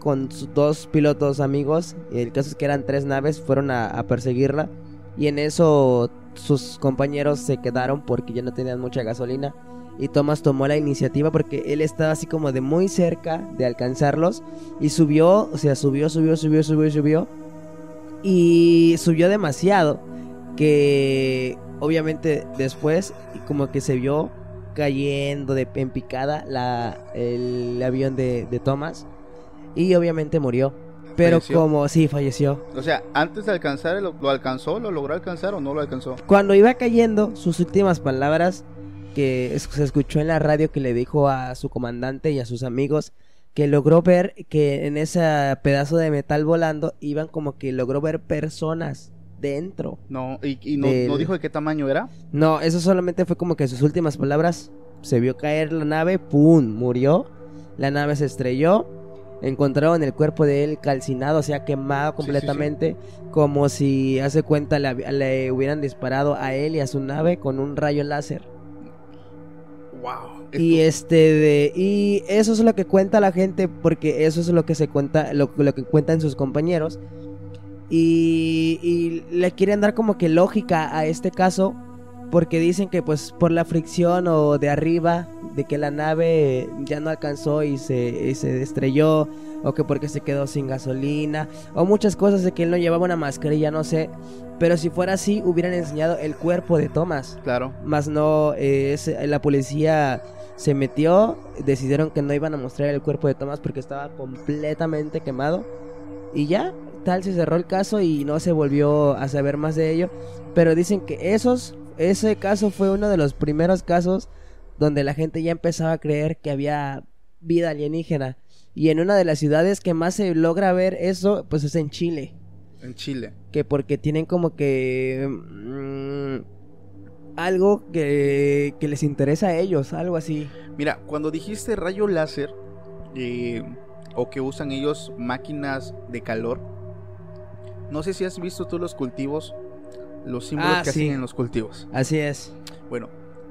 Con sus dos pilotos amigos. Y el caso es que eran tres naves, fueron a, perseguirla. Y en eso sus compañeros se quedaron porque ya no tenían mucha gasolina. Y Thomas tomó la iniciativa porque él estaba así como de muy cerca de alcanzarlos. Y subió, o sea, subió, subió, subió, subió, subió. Y subió demasiado. Que obviamente después como que se vio cayendo de, en picada la, el avión de, de Thomas. Y obviamente murió. Pero ¿Falleció? como sí, falleció. O sea, antes de alcanzar, ¿lo, lo alcanzó? ¿Lo logró alcanzar o no lo alcanzó? Cuando iba cayendo, sus últimas palabras que se escuchó en la radio que le dijo a su comandante y a sus amigos que logró ver que en ese pedazo de metal volando iban como que logró ver personas dentro. No, y, y no, Del- no dijo de qué tamaño era. No, eso solamente fue como que sus últimas palabras. Se vio caer la nave, ¡pum! Murió. La nave se estrelló. Encontraron el cuerpo de él calcinado, o sea, quemado sí, sí. completamente. Como si, hace cuenta, le, le hubieran disparado a él y a su nave con un rayo láser. Wow. Y este de y eso es lo que cuenta la gente porque eso es lo que se cuenta lo, lo que cuentan sus compañeros y, y le quieren dar como que lógica a este caso porque dicen que pues por la fricción o de arriba de que la nave ya no alcanzó y se, y se estrelló o que porque se quedó sin gasolina o muchas cosas de que él no llevaba una mascarilla no sé pero si fuera así hubieran enseñado el cuerpo de Thomas Claro. más no, eh, es- la policía se metió, decidieron que no iban a mostrar el cuerpo de Thomas porque estaba completamente quemado. Y ya, tal se cerró el caso y no se volvió a saber más de ello. Pero dicen que esos, ese caso fue uno de los primeros casos donde la gente ya empezaba a creer que había vida alienígena. Y en una de las ciudades que más se logra ver eso, pues es en Chile. En Chile. Que porque tienen como que... mm, algo que, que les interesa a ellos, algo así. Mira, cuando dijiste rayo láser, eh, o que usan ellos máquinas de calor, no sé si has visto tú los cultivos, los símbolos Ah, que sí. hacen en los cultivos. Así es. Bueno,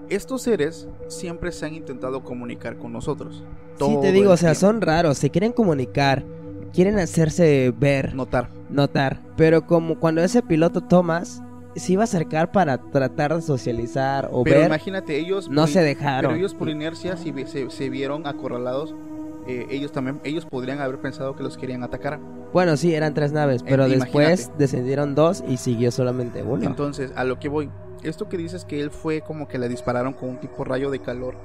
estos seres siempre se han intentado comunicar con nosotros. Sí, te digo, o sea, tiempo. son raros, se quieren comunicar, quieren hacerse ver, Notar. notar. Pero como cuando ese piloto Thomas se iba a acercar para tratar de socializar o Pero ver, imagínate, ellos... no se dejaron. Pero ellos por inercia, vi- se, se vieron acorralados, eh, ellos también, ellos podrían haber pensado que los querían atacar. Bueno, sí, eran tres naves, pero Eh, después imagínate. descendieron dos y siguió solamente uno. Entonces, a lo que voy, esto que dices que él fue como que le dispararon con un tipo rayo de calor.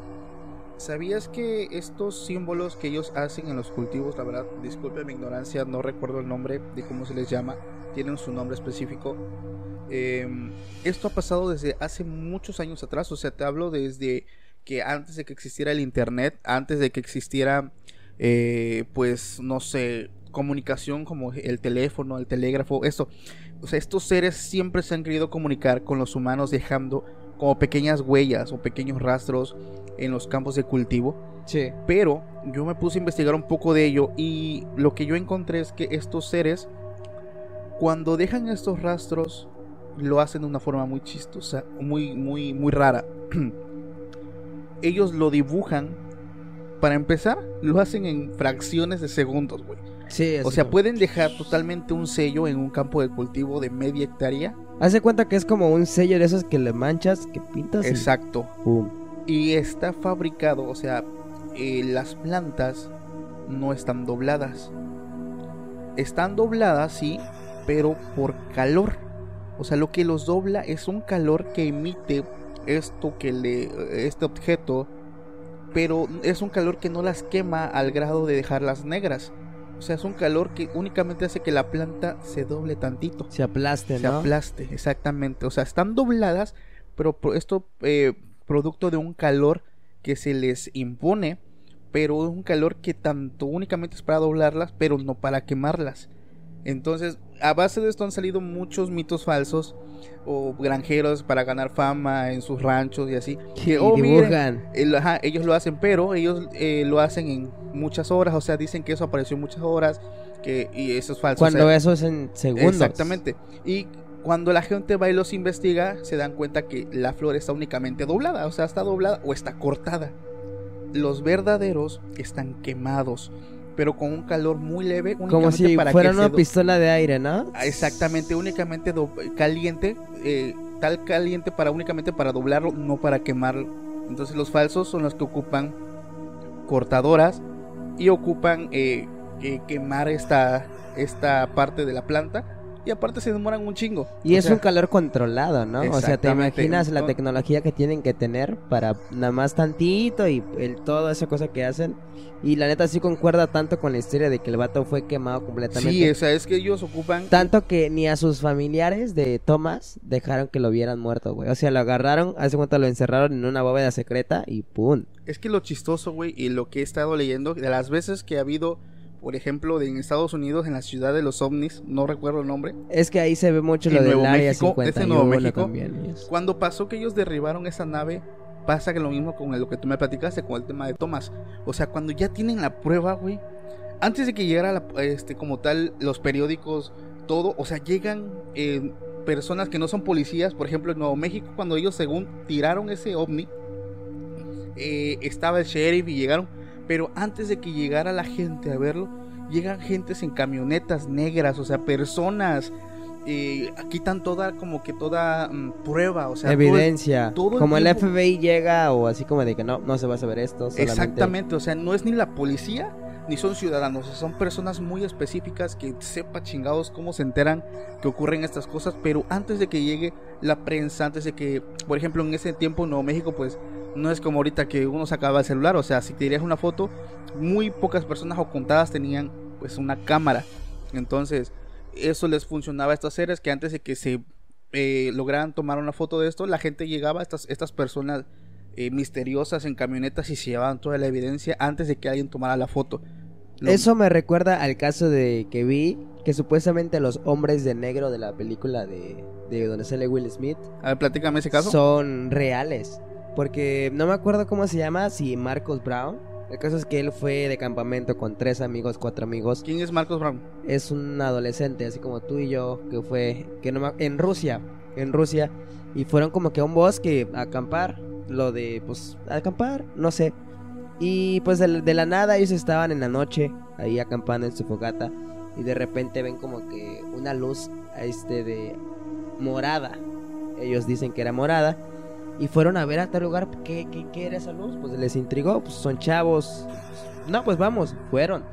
¿Sabías que estos símbolos que ellos hacen en los cultivos, la verdad, disculpe mi ignorancia, no recuerdo el nombre de cómo se les llama, tienen su nombre específico? Eh, esto ha pasado desde hace muchos años atrás, o sea, te hablo desde que antes de que existiera el internet, antes de que existiera, eh, pues, no sé, comunicación como el teléfono, el telégrafo, esto. O sea, estos seres siempre se han querido comunicar con los humanos dejando como pequeñas huellas o pequeños rastros en los campos de cultivo. Sí. Pero yo me puse a investigar un poco de ello y lo que yo encontré es que estos seres, cuando dejan estos rastros, lo hacen de una forma muy chistosa, muy, muy, muy rara. Ellos lo dibujan, para empezar, lo hacen en fracciones de segundos, güey. Sí, O sea, como- pueden dejar totalmente un sello en un campo de cultivo de media hectárea. Hace cuenta que es como un sello de esos que le manchas, que pintas y Exacto. pum. Y está fabricado, o sea, eh, las plantas no están dobladas. Están dobladas, sí, pero por calor. O sea, lo que los dobla es un calor que emite esto que le. este objeto. Pero es un calor que no las quema al grado de dejarlas negras. O sea, es un calor que únicamente hace que la planta se doble tantito. Se aplaste, Se ¿no? aplaste, exactamente. O sea, están dobladas, pero esto eh, producto de un calor que se les impone, pero es un calor que tanto únicamente es para doblarlas, pero no para quemarlas. Entonces, a base de esto han salido muchos mitos falsos o granjeros para ganar fama en sus ranchos y así. Que, oh, miren, el- ajá, ellos lo hacen, pero ellos eh, lo hacen en muchas horas, o sea, dicen que eso apareció en muchas horas, que y eso es falso. o Cuando sea, eso es en segundos. Exactamente. Y cuando la gente va y los investiga, se dan cuenta que la flor está únicamente doblada, o sea, está doblada o está cortada. Los verdaderos están quemados, pero con un calor muy leve, Como si para fuera que una pistola de aire, ¿no? Ah, Exactamente, únicamente do- caliente, eh, tal caliente para únicamente para doblarlo, no para quemarlo. Entonces los falsos son los que ocupan cortadoras y ocupan eh, eh, quemar esta, esta parte de la planta y aparte se demoran un chingo. Y O es sea, un calor controlado, ¿no? O sea, te imaginas la No. tecnología que tienen que tener para nada más tantito y el, toda esa cosa que hacen. Y la neta sí concuerda tanto con la historia de que el vato fue quemado completamente. Sí, o sea, es que ellos ocupan Tanto que ni a sus familiares de Thomas dejaron que lo vieran muerto, güey. O sea, lo agarraron, hace cuenta lo encerraron en una bóveda secreta y ¡pum! Es que lo chistoso, güey, y lo que he estado leyendo, de las veces que ha habido, por ejemplo, de en Estados Unidos, en la ciudad de los ovnis, no recuerdo el nombre, Es que ahí se ve mucho En lo del Nuevo área México, 51 ese Nuevo México, también. cuando pasó que ellos derribaron esa nave, pasa que lo mismo con lo que tú me platicaste, con el tema de Thomas. O sea, cuando ya tienen la prueba, güey, antes de que llegara la- este, como tal los periódicos, todo, o sea, llegan eh, personas que no son policías, por ejemplo, en Nuevo México, cuando ellos según tiraron ese ovni, eh, estaba el sheriff y llegaron, pero antes de que llegara la gente a verlo, llegan gentes en camionetas negras, o sea, personas, eh, quitan toda, como que toda mm, prueba, o sea, Evidencia. todo como el FBI llega o así como de que no, no se va a saber esto. solamente- Exactamente, o sea, no es ni la policía ni son ciudadanos, son personas muy específicas que sepa chingados cómo se enteran que ocurren estas cosas, pero antes de que llegue la prensa, antes de que, por ejemplo, en ese tiempo Nuevo México, pues no es como ahorita que uno sacaba el celular, o sea, si te dirías una foto, muy pocas personas o contadas tenían pues una cámara. Entonces, eso les funcionaba a estas series que antes de que se eh, lograran tomar una foto de esto, la gente llegaba, estas, estas personas eh, misteriosas en camionetas y se llevaban toda la evidencia antes de que alguien tomara la foto. Lo- Eso me recuerda al caso de que vi que supuestamente los hombres de negro de la película de, de donde sale Will Smith A ver, platícame ese caso. son reales. Porque no me acuerdo cómo se llama, si Marcos Brown. El caso es que él fue de campamento con tres amigos, cuatro amigos. ¿Quién es Marcos Brown? Es un adolescente, así como tú y yo, que fue que no me- en Rusia, en Rusia. Y fueron como que a un bosque a acampar. Lo de, pues, acampar, no sé. Y pues de, de la nada ellos estaban en la noche ahí acampando en su fogata. Y de repente ven como que una luz este de morada. Ellos dicen que era morada. Y fueron a ver a tal lugar qué, qué, qué era esa luz. Pues les intrigó, pues son chavos. No, pues vamos, fueron.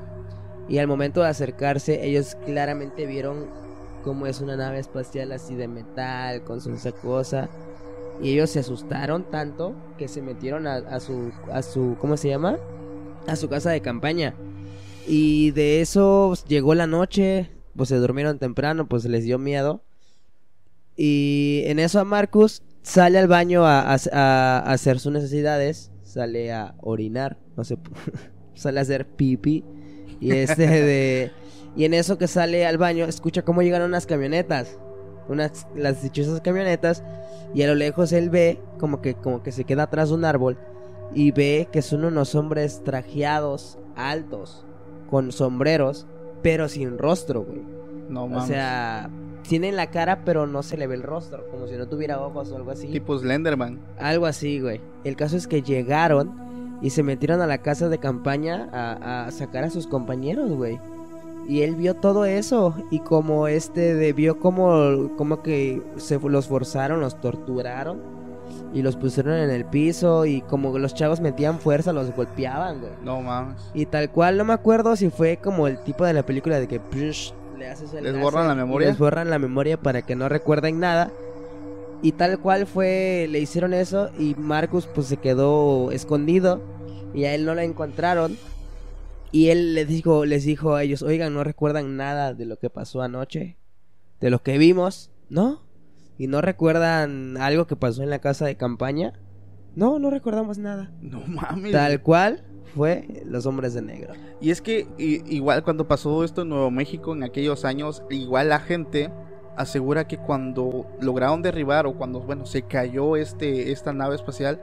Y al momento de acercarse, ellos claramente vieron cómo es una nave espacial así de metal, con su esa cosa. Y ellos se asustaron tanto que se metieron a, a su, a su, ¿cómo se llama? A su casa de campaña. Y de eso pues, llegó la noche, pues se durmieron temprano, pues les dio miedo. Y en eso a Marcus sale al baño a, a- a hacer sus necesidades, sale a orinar, no sé, sale a hacer pipi. Y este de... Y en eso que sale al baño, escucha cómo llegan unas camionetas. Unas, las dichosas camionetas. Y a lo lejos él ve como que, como que se queda atrás de un árbol. Y ve que son unos hombres trajeados, altos, con sombreros, pero sin rostro, güey. No O mames. sea, tienen la cara, pero no se le ve el rostro. Como si no tuviera ojos o algo así. Tipo Slenderman. Algo así, güey. El caso es que llegaron y se metieron a la casa de campaña a, a sacar a sus compañeros, güey. Y él vio todo eso y como este de, vio como, como que se los forzaron, los torturaron y los pusieron en el piso y como los chavos metían fuerza, los golpeaban, güey. No mames. Y tal cual, no me acuerdo si fue como el tipo de la película de que psh, le haces el ¿Les láser borran la memoria? Les borran la memoria para que no recuerden nada. Y tal cual fue, le hicieron eso y Marcus pues se quedó escondido y a él no lo encontraron. Y él les dijo, les dijo a ellos, oigan, no recuerdan nada de lo que pasó anoche, de lo que vimos, ¿no? Y no recuerdan algo que pasó en la casa de campaña. No, no recordamos nada. No mames. Tal cual fue los hombres de negro. Y es que igual cuando pasó esto en Nuevo México en aquellos años, igual la gente asegura que cuando lograron derribar o cuando bueno se cayó este esta nave espacial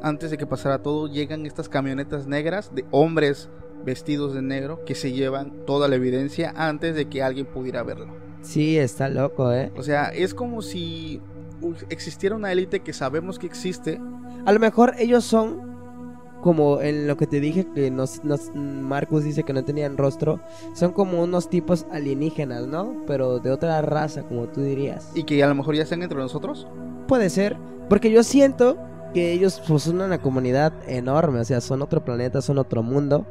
antes de que pasara todo llegan estas camionetas negras de hombres vestidos de negro que se llevan toda la evidencia antes de que alguien pudiera verlo. Sí, está loco, ¿eh? O sea, es como si existiera una élite que sabemos que existe, A lo mejor ellos son como en lo que te dije que nos, nos Marcus dice que no tenían rostro, son como unos tipos alienígenas, ¿no? Pero de otra raza, como tú dirías. y que a lo mejor ya están entre nosotros. Puede ser, porque yo siento que ellos pues, son una comunidad enorme, o sea, son otro planeta, son otro mundo.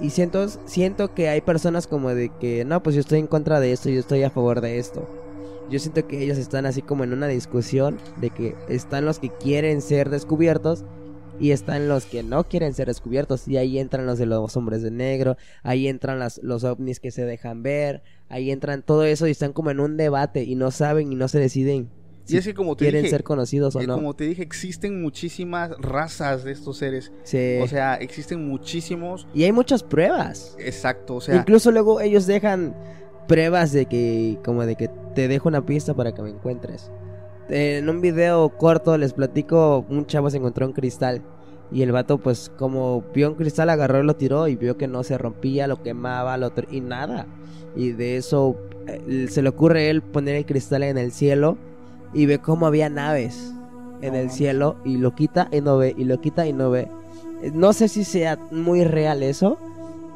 Y siento, siento que hay personas como de que, no, pues yo estoy en contra de esto, yo estoy a favor de esto. Yo siento que ellos están así como en una discusión de que están los que quieren ser descubiertos y están los que no quieren ser descubiertos. Y ahí entran los de los hombres de negro, ahí entran las, los ovnis que se dejan ver, ahí entran todo eso y están como en un debate y no saben y no se deciden y es que como te quieren dije, ser conocidos o no. como te dije, existen muchísimas razas de estos seres. Sí. O sea, existen muchísimos. y hay muchas pruebas. Exacto, o sea, Incluso luego ellos dejan pruebas de que, como de que te dejo una pista para que me encuentres. En un video corto les platico, un chavo se encontró un cristal. Y el vato, pues, como vio un cristal, agarró y lo tiró y vio que no se rompía, lo quemaba, lo y nada. Y de eso eh, se le ocurre a él poner el cristal en el cielo y ve cómo había naves en el cielo y lo quita y no ve, y lo quita y no ve. Eh, No sé si sea muy real eso,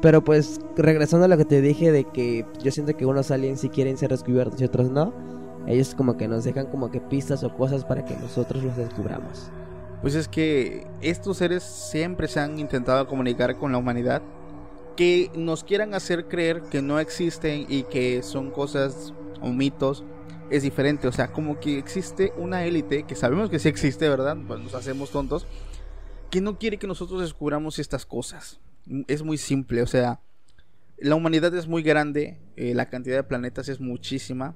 pero pues regresando a lo que te dije de que yo siento que unos aliens sí quieren ser descubiertos y otros no. Ellos como que nos dejan como que pistas o cosas para que nosotros los descubramos. pues es que estos seres siempre se han intentado comunicar con la humanidad. Que nos quieran hacer creer que no existen y que son cosas o mitos es diferente. O sea, como que existe una élite que sabemos que sí existe, ¿verdad? Pues nos hacemos tontos. Que no quiere que nosotros descubramos estas cosas. Es muy simple, o sea, la humanidad es muy grande, eh, la cantidad de planetas es muchísima.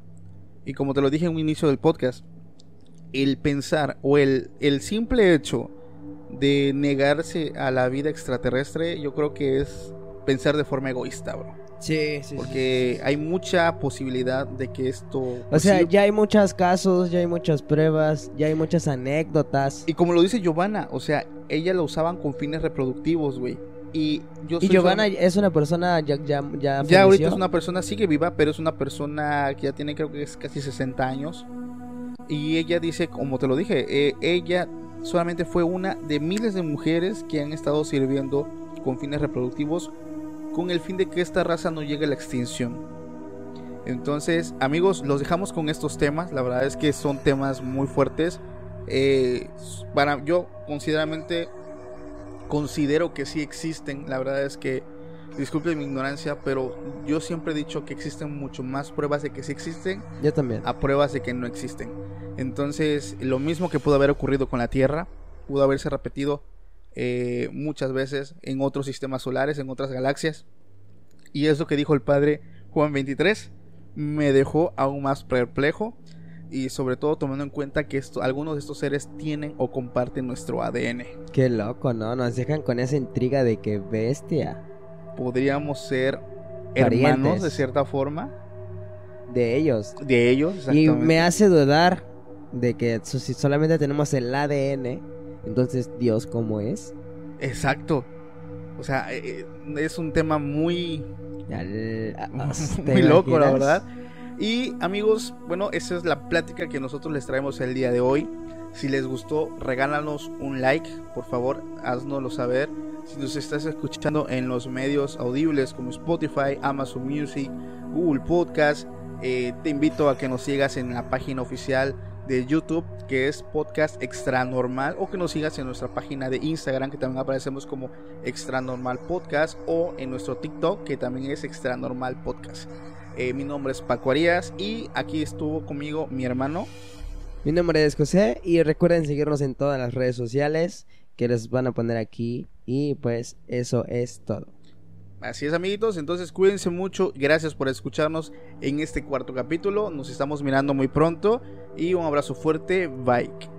Y como te lo dije en un inicio del podcast, el pensar o el, el simple hecho de negarse a la vida extraterrestre, yo creo que es pensar de forma egoísta, bro. Sí, sí. Porque hay mucha posibilidad de que esto... O sea, ya hay muchos casos, ya hay muchas pruebas, ya hay muchas anécdotas. Y como lo dice Giovanna, o sea, ella lo usaban con fines reproductivos, güey. Y yo Y Giovanna es una persona ya ya ya, Ya ahorita es una persona, sigue viva, pero es una persona que ya tiene creo que es casi 60 años. Y ella dice, como te lo dije, eh, ella solamente fue una de miles de mujeres que han estado sirviendo con fines reproductivos con el fin de que esta raza no llegue a la extinción. Entonces, amigos, los dejamos con estos temas. La verdad es que son temas muy fuertes. Eh, para yo considerablemente considero que sí existen. La verdad es que disculpen mi ignorancia, pero yo siempre he dicho que existen mucho más pruebas de que sí existen Yo también. a pruebas de que no existen. Entonces, lo mismo que pudo haber ocurrido con la Tierra, pudo haberse repetido eh, muchas veces en otros sistemas solares, en otras galaxias. Y es lo que dijo el padre Juan 23. Me dejó aún más perplejo. Y sobre todo tomando en cuenta que esto, algunos de estos seres tienen o comparten nuestro ADN. Qué loco, ¿no? Nos dejan con esa intriga de que bestia Podríamos ser Parientes. hermanos de cierta forma de ellos. de ellos. Y exactamente. me hace dudar de que si solamente tenemos el ADN, entonces Dios cómo es. Exacto. O sea, eh, eh, es un tema muy, Al- a- ¿te muy loco, la verdad. Y amigos, bueno, esa es la plática que nosotros les traemos el día de hoy. Si les gustó, regálanos un like, por favor, haznoslo saber. Si nos estás escuchando en los medios audibles como Spotify, Amazon Music, Google Podcast, eh, te invito a que nos sigas en la página oficial de YouTube, que es Podcast Extra Normal, o que nos sigas en nuestra página de Instagram, que también aparecemos como Extra Normal Podcast, o en nuestro TikTok, que también es Extra Normal Podcast. Eh, mi nombre es Paco Arias y aquí estuvo conmigo mi hermano. Mi nombre es José y recuerden seguirnos en todas las redes sociales que les van a poner aquí y pues eso es todo. Así es, amiguitos. Entonces, cuídense mucho. Gracias por escucharnos en este cuarto capítulo. Nos estamos mirando muy pronto. Y un abrazo fuerte. Bye.